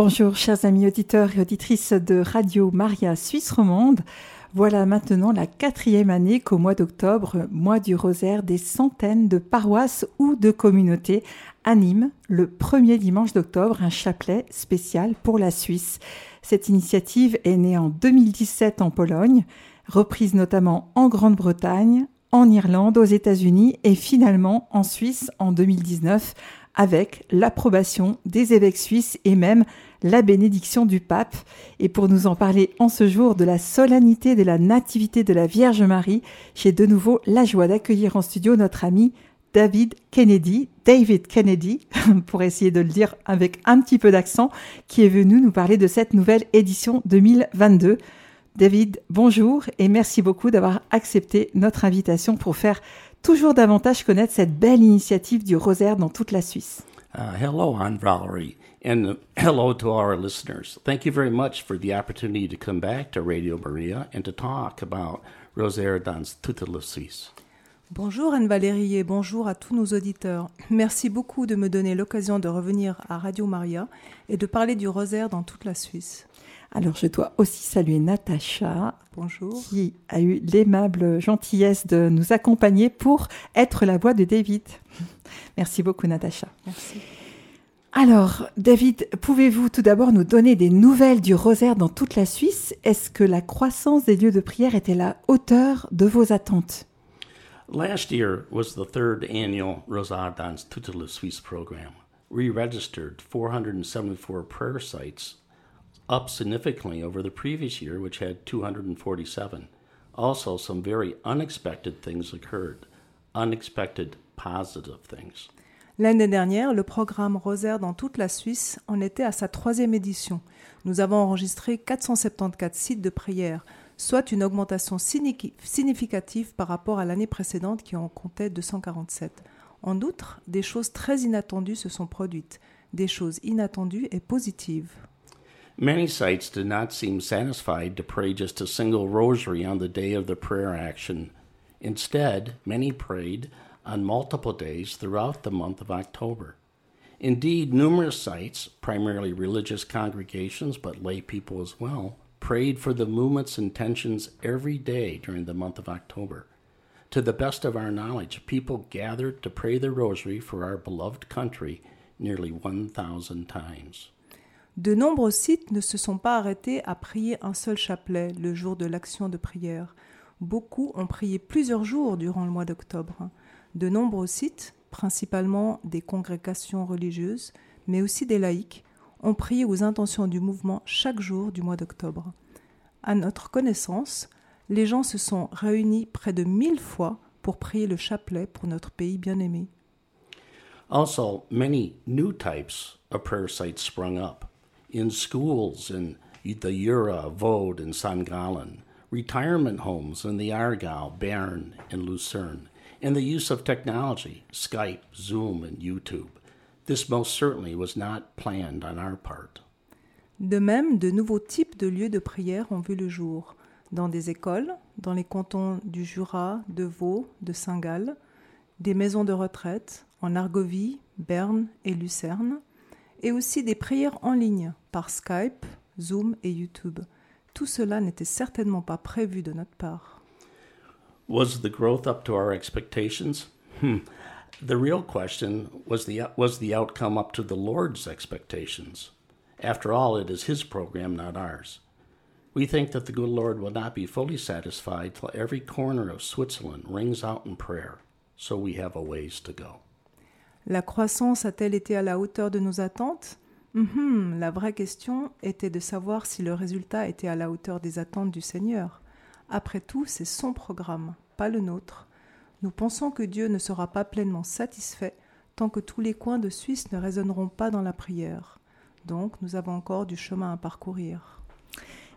Bonjour chers amis auditeurs et auditrices de Radio Maria Suisse Romande. Voilà maintenant la quatrième année qu'au mois d'octobre, mois du rosaire, des centaines de paroisses ou de communautés animent le premier dimanche d'octobre un chapelet spécial pour la Suisse. Cette initiative est née en 2017 en Pologne, reprise notamment en Grande-Bretagne, en Irlande, aux États-Unis et finalement en Suisse en 2019 avec l'approbation des évêques suisses et même la bénédiction du pape. Et pour nous en parler en ce jour de la solennité de la nativité de la Vierge Marie, j'ai de nouveau la joie d'accueillir en studio notre ami David Kennedy, David Kennedy, pour essayer de le dire avec un petit peu d'accent, qui est venu nous parler de cette nouvelle édition 2022. David, bonjour et merci beaucoup d'avoir accepté notre invitation pour faire toujours davantage connaître cette belle initiative du rosaire dans toute la Suisse. Uh, hello, I'm Valerie, and hello to our listeners. Thank you very much for the opportunity to come back to Radio Maria and to talk about Rosaire dans toute la Suisse. Bonjour Anne-Valérie et bonjour à tous nos auditeurs. Merci beaucoup de me donner l'occasion de revenir à Radio Maria et de parler du rosaire dans toute la Suisse. Alors je dois aussi saluer Natacha, Bonjour. qui a eu l'aimable gentillesse de nous accompagner pour être la voix de David. Merci beaucoup Natacha. Merci. Alors David, pouvez-vous tout d'abord nous donner des nouvelles du rosaire dans toute la Suisse? Est-ce que la croissance des lieux de prière était à la hauteur de vos attentes? Last year was the third annual Rosaire dans toute la Suisse program. We registered 474 prayer sites, up significantly over the previous year, which had 247. Also, some very unexpected things occurred. Unexpected positive things. L'année dernière, le programme Rosaire dans toute la Suisse en était à sa troisième édition. Nous avons enregistré 474 sites de prière, soit une augmentation signi- significative par rapport à l'année précédente qui en comptait 247. En outre, des choses très inattendues se sont produites, des choses inattendues et positives. Many sites did not seem satisfied to pray just a single rosary on the day of the prayer action. Instead, many prayed on multiple days throughout the month of October. Indeed, numerous sites, primarily religious congregations but lay people as well, prayed for the movement's intentions every day during the month of October. To the best of our knowledge, people gathered to pray the rosary for our beloved country nearly 1,000 times. De nombreux sites ne se sont pas arrêtés à prier un seul chapelet le jour de l'action de prière. Beaucoup ont prié plusieurs jours durant le mois d'octobre. De nombreux sites, principalement des congrégations religieuses, mais aussi des laïcs, ont prié aux intentions du mouvement chaque jour du mois d'octobre. À notre connaissance, les gens se sont réunis près de mille fois pour prier le chapelet pour notre pays bien-aimé. Also, many new types of prayer sites sprung up in schools in the Jura, Vaud, and St. Gallen, retirement homes in the Argyle, Bern, and Lucerne, and the use of technology, Skype, Zoom, and YouTube. This most certainly was not planned on our part. De même, de nouveaux types de lieux de prière ont vu le jour, dans des écoles, dans les cantons du Jura, de Vaud, de Saint-Gall, des maisons de retraite, en Argovie, Berne et Lucerne, et aussi des prières en ligne par Skype, Zoom et YouTube. Tout cela n'était certainement pas prévu de notre part. Was the growth up to our expectations? Hmm. The real question was the was the outcome up to the Lord's expectations. After all, it is His program, not ours. We think that the good Lord will not be fully satisfied till every corner of Switzerland rings out in prayer. So we have a ways to go. La croissance a-t-elle été à la hauteur de nos attentes? Mhm, La vraie question était de savoir si le résultat était à la hauteur des attentes du Seigneur. Après tout, c'est son programme, pas le nôtre. Nous pensons que Dieu ne sera pas pleinement satisfait tant que tous les coins de Suisse ne résonneront pas dans la prière. Donc, nous avons encore du chemin à parcourir.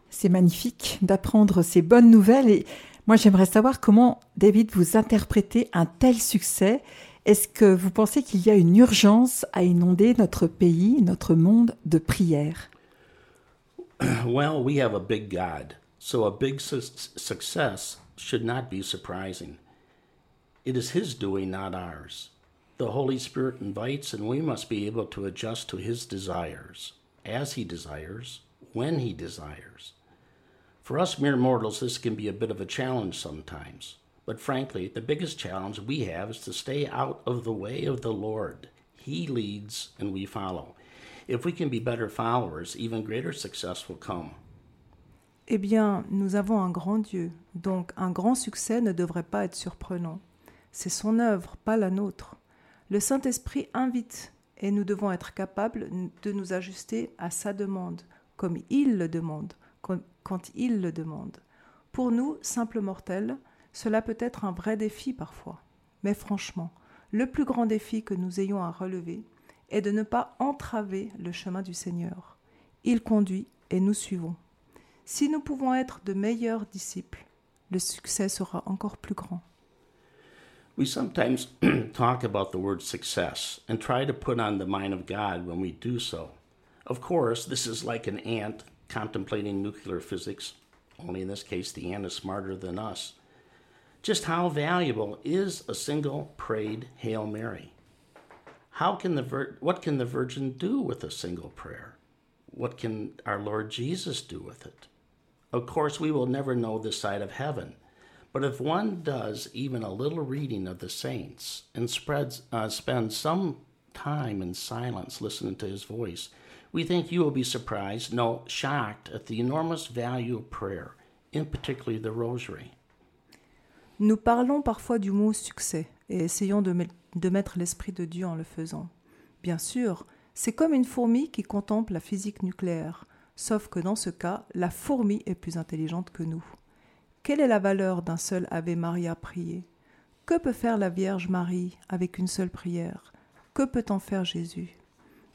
C'est magnifique d'apprendre ces bonnes nouvelles et moi j'aimerais savoir comment David vous interprétez un tel succès. Est-ce que vous pensez qu'il y a une urgence à inonder notre pays, notre monde de prière well, we have a big God, so a big su- success should not be surprising. It is His doing, not ours. The Holy Spirit invites, and we must be able to adjust to His desires. as He desires, when He desires. For us mere mortals, this can be a bit of a challenge sometimes. But frankly, the biggest challenge we have is to stay out of the way of the Lord. He leads and we follow. If we can be better followers, even greater success will come. Eh bien, nous avons un grand Dieu, donc un grand succès ne devrait pas être surprenant. C'est son œuvre, pas la nôtre. Le Saint-Esprit invite et nous devons être capables de nous ajuster à sa demande, comme il le demande, quand il le demande. Pour nous, simples mortels, cela peut être un vrai défi parfois. Mais franchement, le plus grand défi que nous ayons à relever est de ne pas entraver le chemin du Seigneur. Il conduit et nous suivons. Si nous pouvons être de meilleurs disciples, le succès sera encore plus grand. We sometimes talk about the word success and try to put on the mind of God when we do so. Of course, this is like an ant contemplating nuclear physics, only in this case, the ant is smarter than us. Just how valuable is a single prayed Hail Mary? How can the vir- what can the Virgin do with a single prayer? What can our Lord Jesus do with it? Of course, we will never know this side of heaven, but if one does even a little reading of the saints and spreads, uh, spends some time in silence listening to his voice, we think you will be surprised, no, shocked at the enormous value of prayer, in particular the rosary. Nous parlons parfois du mot succès et essayons de, mettre l'esprit de Dieu en le faisant. Bien sûr, c'est comme une fourmi qui contemple la physique nucléaire, sauf que dans ce cas, la fourmi est plus intelligente que nous. Quelle est la valeur d'un seul Ave Maria prié? Que peut faire la Vierge Marie avec une seule prière? Que peut en faire Jésus?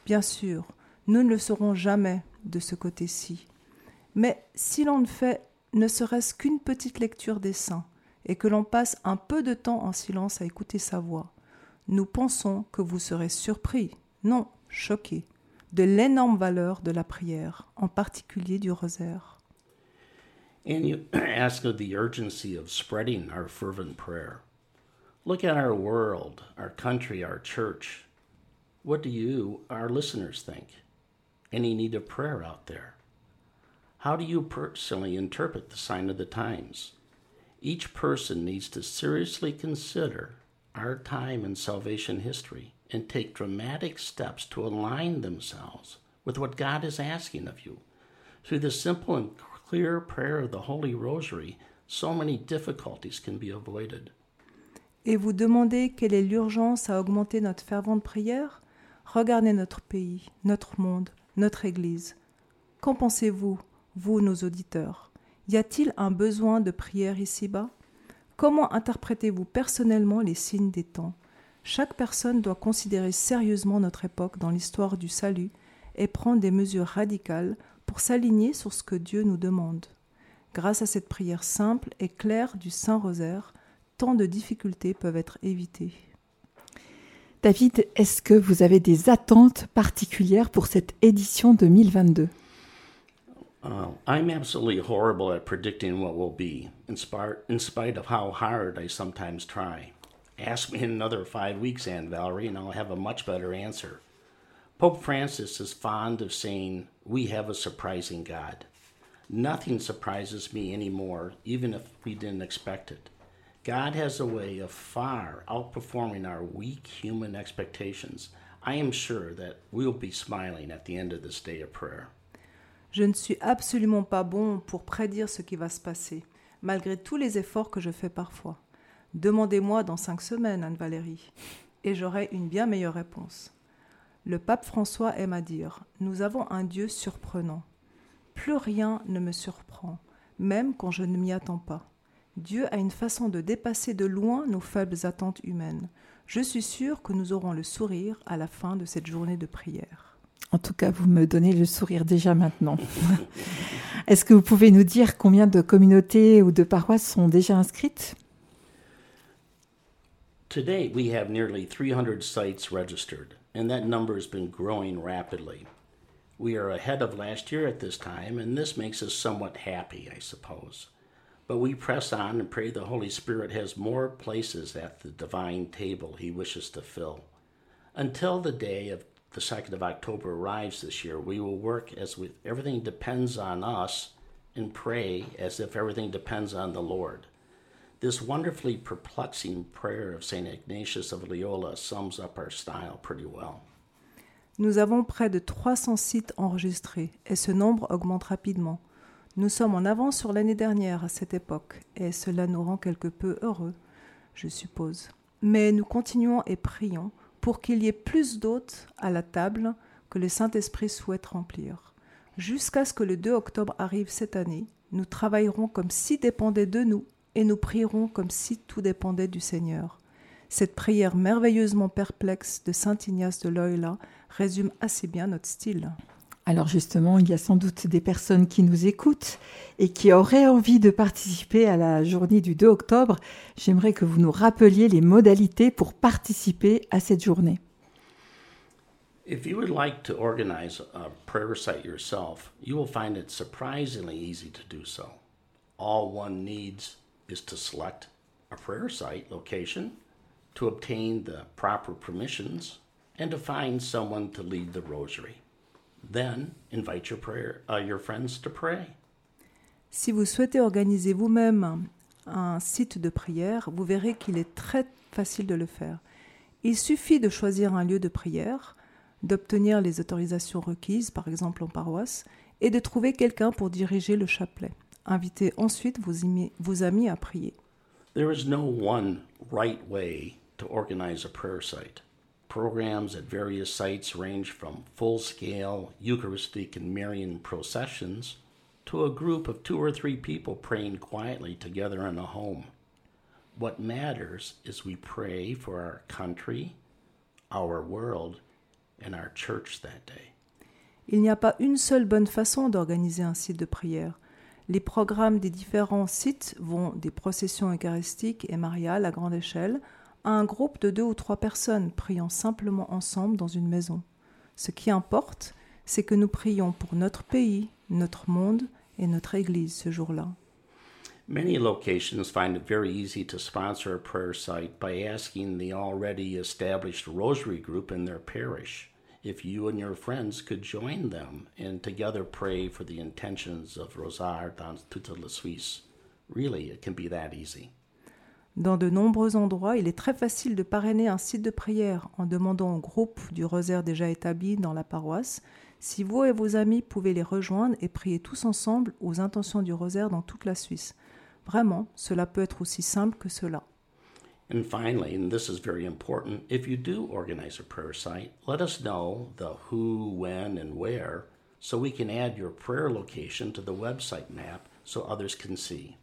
Bien sûr, nous ne le saurons jamais de ce côté-ci. Mais si l'on ne fait ne serait-ce qu'une petite lecture des saints, et que l'on passe un peu de temps en silence à écouter sa voix, nous pensons que vous serez surpris, non choqués, de l'énorme valeur de la prière, en particulier du rosaire. And you ask of the urgency of spreading our fervent prayer. Look at our world, our country, our church. What do you, our listeners, think? Any need of prayer out there? How do you personally interpret the sign of the times? Each person needs to seriously consider our time in salvation history and take dramatic steps to align themselves with what God is asking of you. Through the simple and clear prayer of the Holy Rosary, so many difficulties can be avoided. Et vous demandez quelle est l'urgence à augmenter notre fervente prière Regardez notre pays, notre monde, notre Église. Qu'en pensez-vous, vous, nos auditeurs Y a-t-il un besoin de prière ici-bas? Comment interprétez-vous personnellement les signes des temps? Chaque personne doit considérer sérieusement notre époque dans l'histoire du salut et prendre des mesures radicales pour s'aligner sur ce que Dieu nous demande. Grâce à cette prière simple et claire du Saint Rosaire, tant de difficultés peuvent être évitées. David, est-ce que vous avez des attentes particulières pour cette édition 2022 Uh, I'm absolutely horrible at predicting what will be, in, spite, in spite of how hard I sometimes try. Ask me in another five weeks, Aunt Valerie, and I'll have a much better answer. Pope Francis is fond of saying, We have a surprising God. Nothing surprises me anymore, even if we didn't expect it. God has a way of far outperforming our weak human expectations. I am sure that we'll be smiling at the end of this day of prayer. Je ne suis absolument pas bon pour prédire ce qui va se passer, malgré tous les efforts que je fais parfois. Demandez-moi dans cinq semaines, Anne-Valérie, et j'aurai une bien meilleure réponse. Le pape François aime à dire Nous avons un Dieu surprenant. Plus rien ne me surprend, même quand je ne m'y attends pas. Dieu a une façon de dépasser de loin nos faibles attentes humaines. Je suis sûre que nous aurons le sourire à la fin de cette journée de prière. En tout cas, vous me donnez le sourire déjà maintenant. Est-ce que vous pouvez nous dire combien de communautés ou de paroisses sont déjà inscrites? Today, we have nearly 300 sites registered, and that number has been growing rapidly. We are ahead of last year at this time, and this makes us somewhat happy, I suppose. But we press on and pray the Holy Spirit has more places at the divine table he wishes to fill. Until the day of the 2nd of October arrives this year, we will work as if everything depends on us and pray as if everything depends on the Lord. This wonderfully perplexing prayer of St. Ignatius of Loyola sums up our style pretty well. Nous avons près de 300 sites enregistrés et ce nombre augmente rapidement. Nous sommes en avance sur l'année dernière à cette époque et cela nous rend quelque peu heureux, je suppose. Mais nous continuons et prions pour qu'il y ait plus d'hôtes à la table que le Saint-Esprit souhaite remplir. Jusqu'à ce que le 2 octobre arrive cette année, nous travaillerons comme si dépendait de nous et nous prierons comme si tout dépendait du Seigneur. Cette prière merveilleusement perplexe de Saint Ignace de Loyola résume assez bien notre style. Alors justement, il y a sans doute des personnes qui nous écoutent et qui auraient envie de participer à la journée du 2 octobre. J'aimerais que vous nous rappeliez les modalités pour participer à cette journée. If you would like to organize a prayer site yourself, you will find it surprisingly easy to do so. All one needs is to select a prayer site location, to obtain the proper permissions, and to find someone to lead the rosary. Then invite your prayer, uh, your friends to pray. Si vous souhaitez organiser vous-même un site de prière, vous verrez qu'il est très facile de le faire. Il suffit de choisir un lieu de prière, d'obtenir les autorisations requises, par exemple en paroisse, et de trouver quelqu'un pour diriger le chapelet. Invitez ensuite vos, amis à prier. There is no one right way to organize a prayer site. Programs at various sites range from full scale Eucharistic and Marian processions to a group of two or three people praying quietly together in a home. What matters is we pray for our country, our world, and our church that day. Il n'y a pas une seule bonne façon d'organiser un site de prière. Les programmes des différents sites vont des processions eucharistiques et mariales à grande échelle à un groupe de deux ou trois personnes priant simplement ensemble dans une maison. Ce qui importe, c'est que nous prions pour notre pays, notre monde et notre Église ce jour-là. Many locations find it very easy to sponsor a prayer site by asking the already established rosary group in their parish if you and your friends could join them and together pray for the intentions of Rosard dans toute la Suisse. Really, it can be that easy. Dans de nombreux endroits, il est très facile de parrainer un site de prière en demandant au groupe du rosaire déjà établi dans la paroisse si vous et vos amis pouvez les rejoindre et prier tous ensemble aux intentions du rosaire dans toute la Suisse. Vraiment, cela peut être aussi simple que cela. And finally, and this is very important, if you do organize a prayer site, let us know the who, when, and where so we can add your prayer location to the website map so others can see.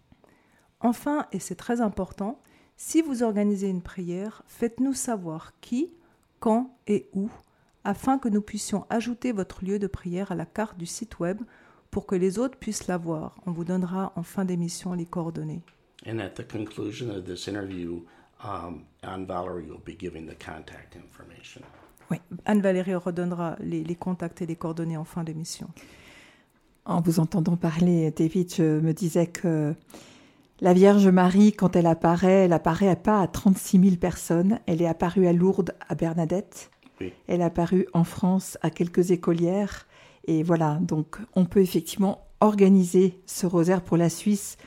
Enfin, et c'est très important, si vous organisez une prière, faites-nous savoir qui, quand et où, afin que nous puissions ajouter votre lieu de prière à la carte du site web pour que les autres puissent la voir. On vous donnera en fin d'émission les coordonnées. And at the conclusion of this interview, um, Anne Valerie will be giving the contact information. Oui, Anne-Valérie redonnera les, les contacts et les coordonnées en fin d'émission. En vous entendant parler, David, je me disais que la Vierge Marie, quand elle apparaît, elle apparaît pas à 36 000 personnes. Elle est apparue à Lourdes, à Bernadette. Oui. Elle est apparue en France à quelques écolières. Et voilà, donc on peut effectivement organiser ce rosaire pour la Suisse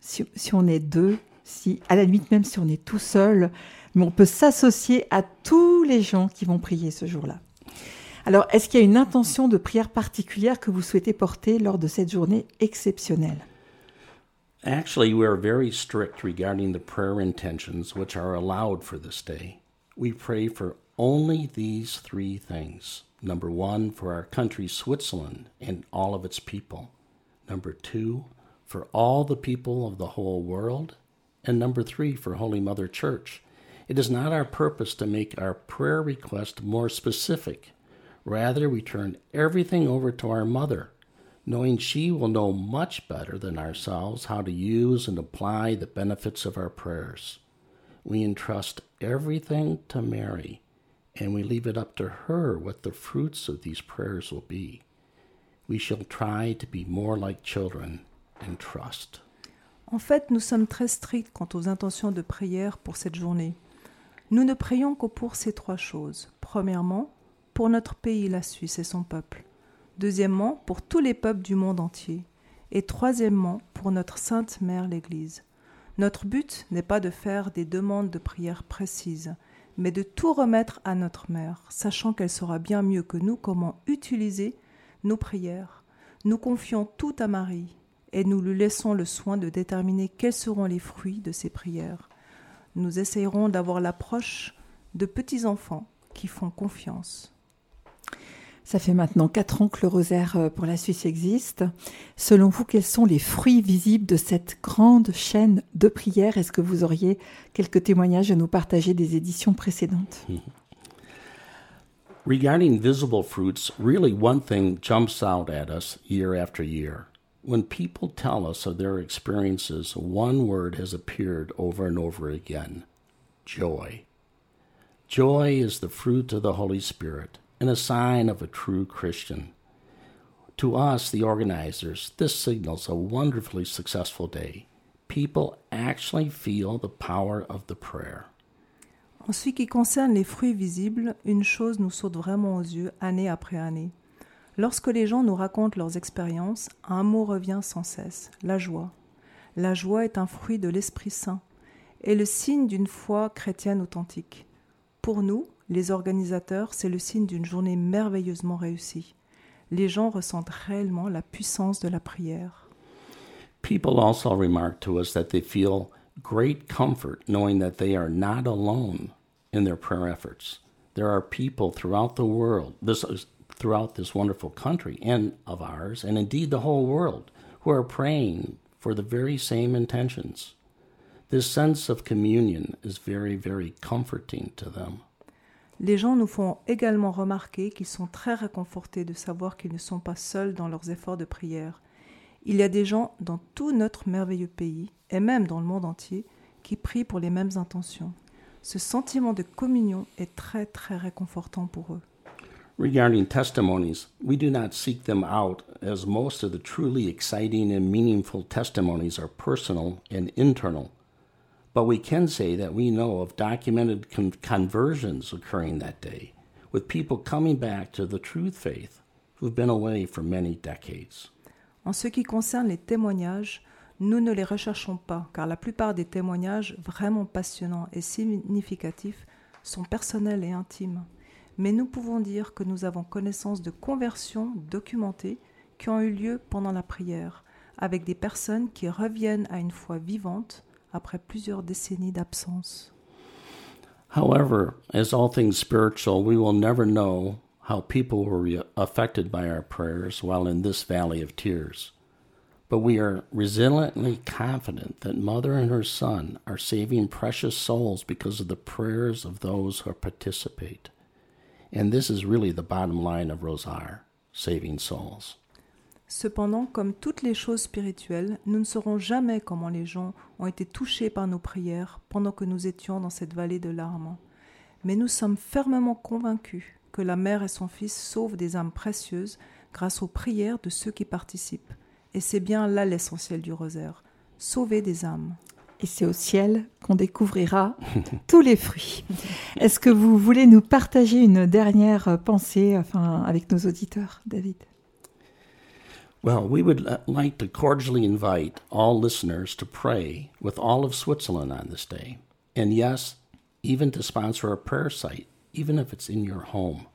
si, si on est deux, si à la limite même si on est tout seul, mais on peut s'associer à tous les gens qui vont prier ce jour-là. Alors, est-ce qu'il y a une intention de prière particulière que vous souhaitez porter lors de cette journée exceptionnelle? Actually, we are very strict regarding the prayer intentions which are allowed for this day. We pray for only these three things. Number one, for our country, Switzerland, and all of its people. Number two, for all the people of the whole world. And number three, for Holy Mother Church. It is not our purpose to make our prayer request more specific. Rather, we turn everything over to our Mother, knowing she will know much better than ourselves how to use and apply the benefits of our prayers. We entrust everything to Mary, and we leave it up to her what the fruits of these prayers will be. We shall try to be more like children and trust. En fait, nous sommes très stricts quant aux intentions de prière pour cette journée. Nous ne prions que pour ces trois choses. Premièrement, pour notre pays, la Suisse et son peuple. Deuxièmement, pour tous les peuples du monde entier. Et troisièmement, pour notre Sainte Mère l'Église. Notre but n'est pas de faire des demandes de prière précises, mais de tout remettre à notre Mère, sachant qu'elle saura bien mieux que nous comment utiliser nos prières. Nous confions tout à Marie, et nous lui laissons le soin de déterminer quels seront les fruits de ces prières. Nous essayerons d'avoir l'approche de petits enfants qui font confiance. Ça fait maintenant quatre ans que le rosaire euh, pour la Suisse existe. Selon vous, quels sont les fruits visibles de cette grande chaîne de prières? Est-ce que vous auriez quelques témoignages à nous partager des éditions précédentes? Regarding visible fruits, really one thing jumps out at us year after year. When people tell us of their experiences, one word has appeared over and over again joy. Joy is the fruit of the Holy Spirit a sign of a true Christian. To us, the organizers, this signals a wonderfully successful day. People actually feel the power of the prayer. En ce qui concerne les fruits visibles, une chose nous saute vraiment aux yeux année après année. Lorsque les gens nous racontent leurs expériences, un mot revient sans cesse, la joie. La joie est un fruit de l'Esprit Saint et le signe d'une foi chrétienne authentique. Pour nous, les organisateurs, c'est le signe d'une journée merveilleusement réussie. Les gens ressentent réellement la puissance de la prière. People also remark to us that they feel great comfort knowing that they are not alone in their prayer efforts. There are people throughout the world, this is throughout this wonderful country and of ours, and indeed the whole world, who are praying for the very same intentions. This sense of communion is very, very comforting to them. Les gens nous font également remarquer qu'ils sont très réconfortés de savoir qu'ils ne sont pas seuls dans leurs efforts de prière. Il y a des gens dans tout notre merveilleux pays, et même dans le monde entier, qui prient pour les mêmes intentions. Ce sentiment de communion est très très réconfortant pour eux. Regarding testimonies, we do not seek them out as most of the truly exciting and meaningful testimonies are personal and internal. But we can say that we know of documented con- conversions occurring that day, with people coming back to the truth faith who've been away for many decades. En ce qui concerne les témoignages, nous ne les recherchons pas, car la plupart des témoignages vraiment passionnants et significatifs sont personnels et intimes. Mais nous pouvons dire que nous avons connaissance de conversions documentées qui ont eu lieu pendant la prière, avec des personnes qui reviennent à une foi vivante après plusieurs décennies d'absence. However, as all things spiritual, we will never know how people were affected by our prayers while in this valley of tears. But we are resiliently confident that Mother and her Son are saving precious souls because of the prayers of those who participate. And this is really the bottom line of Rosar saving souls. Cependant, comme toutes les choses spirituelles, nous ne saurons jamais comment les gens ont été touchés par nos prières pendant que nous étions dans cette vallée de larmes. Mais nous sommes fermement convaincus que la mère et son fils sauvent des âmes précieuses grâce aux prières de ceux qui participent. Et c'est bien là l'essentiel du rosaire, sauver des âmes. Et c'est au ciel qu'on découvrira tous les fruits. Est-ce que vous voulez nous partager une dernière pensée enfin, avec nos auditeurs, David? Well, we would uh, like to cordially invite all listeners to pray with all of Switzerland on this day. And yes, even to sponsor a prayer site, even if it's in your home.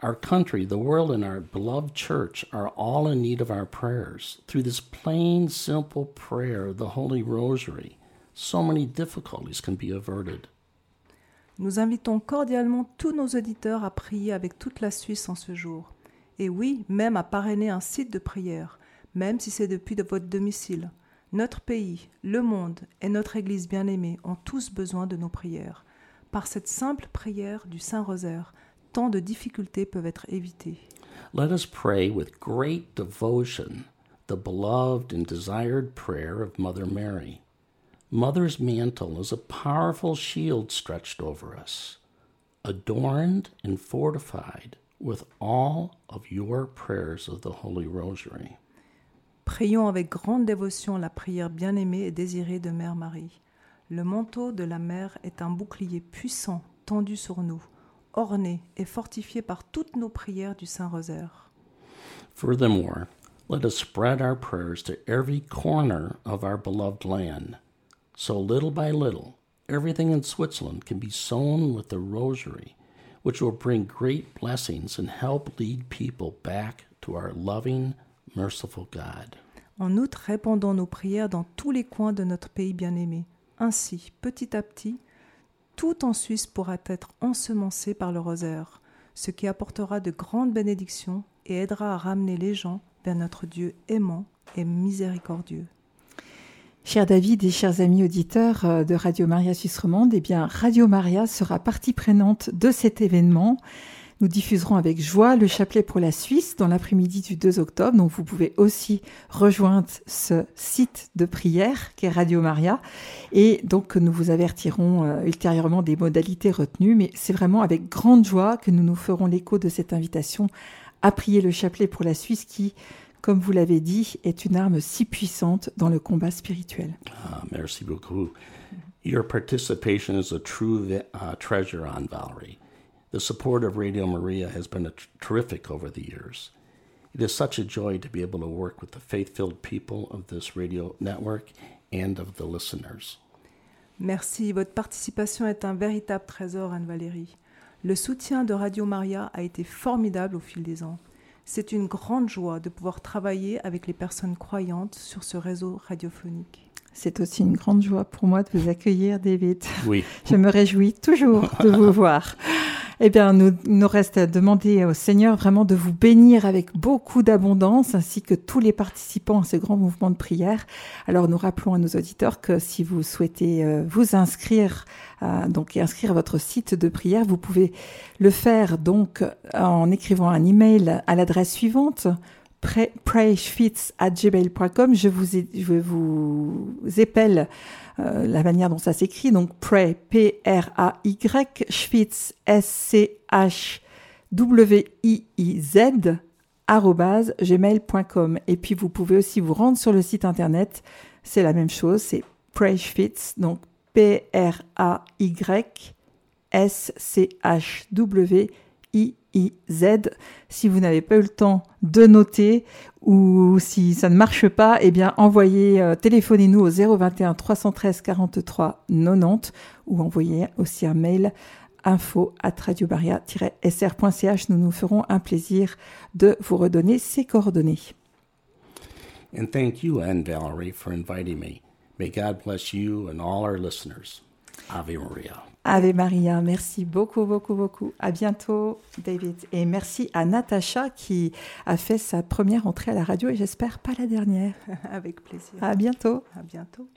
Our country, the world, and our beloved church are all in need of our prayers. Through this plain, simple prayer of the Holy Rosary, so many difficulties can be averted. Nous invitons cordialement tous nos auditeurs à prier avec toute la Suisse en ce jour. Et oui, même à parrainer un site de prière, même si c'est depuis de votre domicile. Notre pays, le monde et notre Église bien-aimée ont tous besoin de nos prières. Par cette simple prière du Saint-Rosaire, tant de difficultés peuvent être évitées. Let us pray with great devotion the beloved and desired prayer of Mother Mary. Mother's mantle is a powerful shield stretched over us, adorned and fortified with all of your prayers of the Holy Rosary. Prions avec grande dévotion la prière bien-aimée et désirée de Mère Marie. Le manteau de la Mère est un bouclier puissant tendu sur nous, orné et fortifié par toutes nos prières du Saint-Rosaire. Furthermore, let us spread our prayers to every corner of our beloved land. So little by little, everything in Switzerland can be sown with the rosary, which will bring great blessings and help lead people back to our loving, merciful God. En outre, répandons nos prières dans tous les coins de notre pays bien-aimé. Ainsi, petit à petit, tout en Suisse pourra être ensemencé par le rosaire, ce qui apportera de grandes bénédictions et aidera à ramener les gens vers notre Dieu aimant et miséricordieux. Cher David et chers amis auditeurs euh, de Radio Maria Suisse Romande, eh bien, Radio Maria sera partie prenante de cet événement. Nous diffuserons avec joie le chapelet pour la Suisse dans l'après-midi du 2 octobre. Donc vous pouvez aussi rejoindre ce site de prière qui est Radio Maria. Et donc nous vous avertirons euh, ultérieurement des modalités retenues. Mais c'est vraiment avec grande joie que nous nous ferons l'écho de cette invitation à prier le chapelet pour la Suisse qui, comme vous l'avez dit, est une arme si puissante dans le combat spirituel. Ah, merci beaucoup. Your participation is a true uh, treasure on Valerie. The support of Radio Maria has been terrific over the years. It is such a joy to be able to work with the faith filled people of this radio network and of the listeners. Merci, votre participation est un véritable trésor, Anne-Valérie. Le soutien de Radio Maria a été formidable au fil des ans. C'est une grande joie de pouvoir travailler avec les personnes croyantes sur ce réseau radiophonique. C'est aussi une grande joie pour moi de vous accueillir, David. Oui. Je me réjouis toujours de vous voir. Eh bien, nous, nous reste à demander au Seigneur vraiment de vous bénir avec beaucoup d'abondance, ainsi que tous les participants à ce grand mouvement de prière. Alors, nous rappelons à nos auditeurs que si vous souhaitez euh, vous inscrire, euh, donc inscrire votre site de prière, vous pouvez le faire donc en écrivant un email à l'adresse suivante prayschwitz.gmail.com. Je vous, je vous épelle euh, la manière dont ça s'écrit. Donc pray, P-R-A-Y, Schwitz, S-C-H-W-I-I-Z, gmail.com. Et puis vous pouvez aussi vous rendre sur le site internet. C'est la même chose, c'est Prayschwitz, donc P-R-A-Y, S-C-H-W-I-I-Z. Z. Si vous n'avez pas eu le temps de noter ou si ça ne marche pas, eh bien envoyez, euh, téléphonez-nous au 021 313 43 90 ou envoyez aussi un mail info at radiobaria-sr.ch. Nous nous ferons un plaisir de vous redonner ces coordonnées. And thank you, Anne Valerie, for inviting me. May God bless you and all our listeners. Ave Maria. Ave Maria, merci beaucoup, beaucoup, beaucoup. À bientôt, David. Et merci à Natacha qui a fait sa première entrée à la radio et j'espère pas la dernière. Avec plaisir. À bientôt. À bientôt.